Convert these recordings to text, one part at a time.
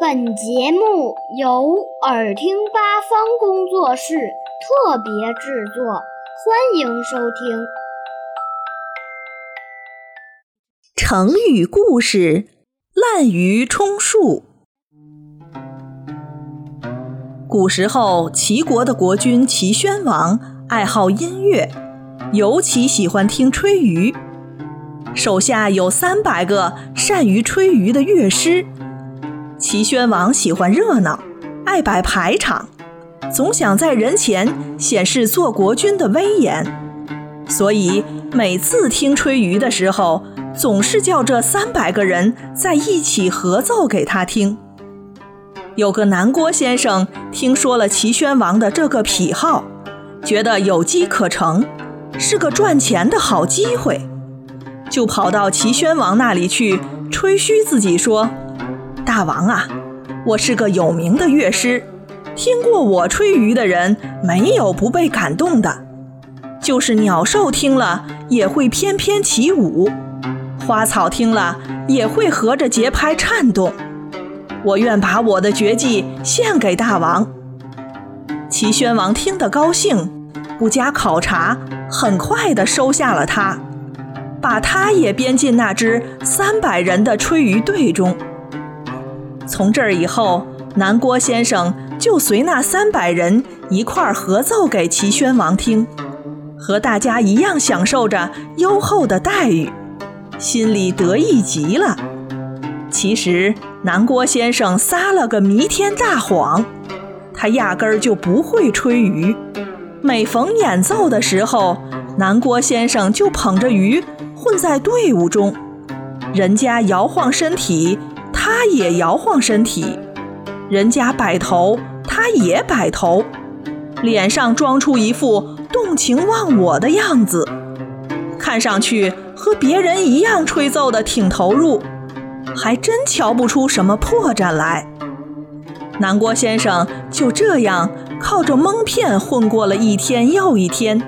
本节目由耳听八方工作室特别制作，欢迎收听。成语故事：滥竽充数。古时候，齐国的国君齐宣王爱好音乐，尤其喜欢听吹竽，手下有三百个善于吹竽的乐师。齐宣王喜欢热闹，爱摆排场，总想在人前显示做国君的威严，所以每次听吹竽的时候，总是叫这三百个人在一起合奏给他听。有个南郭先生听说了齐宣王的这个癖好，觉得有机可乘，是个赚钱的好机会，就跑到齐宣王那里去吹嘘自己说。大王啊，我是个有名的乐师，听过我吹竽的人没有不被感动的。就是鸟兽听了也会翩翩起舞，花草听了也会合着节拍颤动。我愿把我的绝技献给大王。齐宣王听得高兴，不加考察，很快地收下了他，把他也编进那支三百人的吹竽队中。从这儿以后，南郭先生就随那三百人一块儿合奏给齐宣王听，和大家一样享受着优厚的待遇，心里得意极了。其实南郭先生撒了个弥天大谎，他压根儿就不会吹竽。每逢演奏的时候，南郭先生就捧着竽混在队伍中，人家摇晃身体。他也摇晃身体，人家摆头，他也摆头，脸上装出一副动情忘我的样子，看上去和别人一样吹奏的挺投入，还真瞧不出什么破绽来。南郭先生就这样靠着蒙骗混过了一天又一天，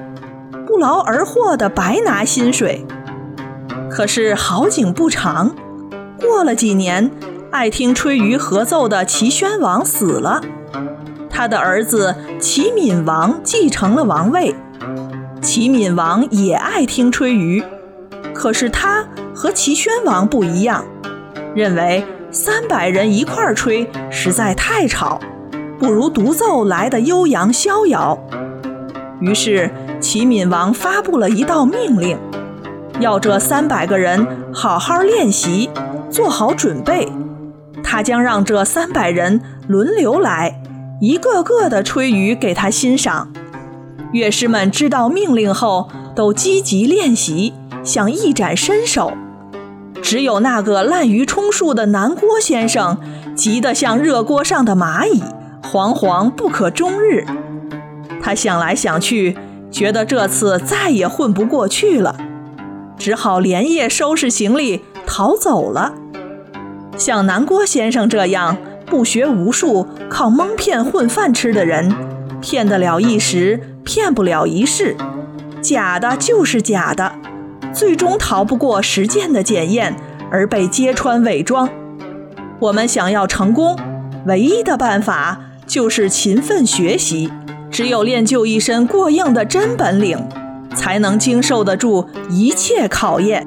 不劳而获的白拿薪水。可是好景不长。过了几年，爱听吹竽合奏的齐宣王死了，他的儿子齐闵王继承了王位。齐闵王也爱听吹竽，可是他和齐宣王不一样，认为三百人一块儿吹实在太吵，不如独奏来的悠扬逍遥。于是齐闵王发布了一道命令，要这三百个人好好练习。做好准备，他将让这三百人轮流来，一个个的吹竽给他欣赏。乐师们知道命令后，都积极练习，想一展身手。只有那个滥竽充数的南郭先生，急得像热锅上的蚂蚁，惶惶不可终日。他想来想去，觉得这次再也混不过去了，只好连夜收拾行李。逃走了。像南郭先生这样不学无术、靠蒙骗混饭吃的人，骗得了一时，骗不了一世。假的就是假的，最终逃不过实践的检验，而被揭穿伪装。我们想要成功，唯一的办法就是勤奋学习。只有练就一身过硬的真本领，才能经受得住一切考验。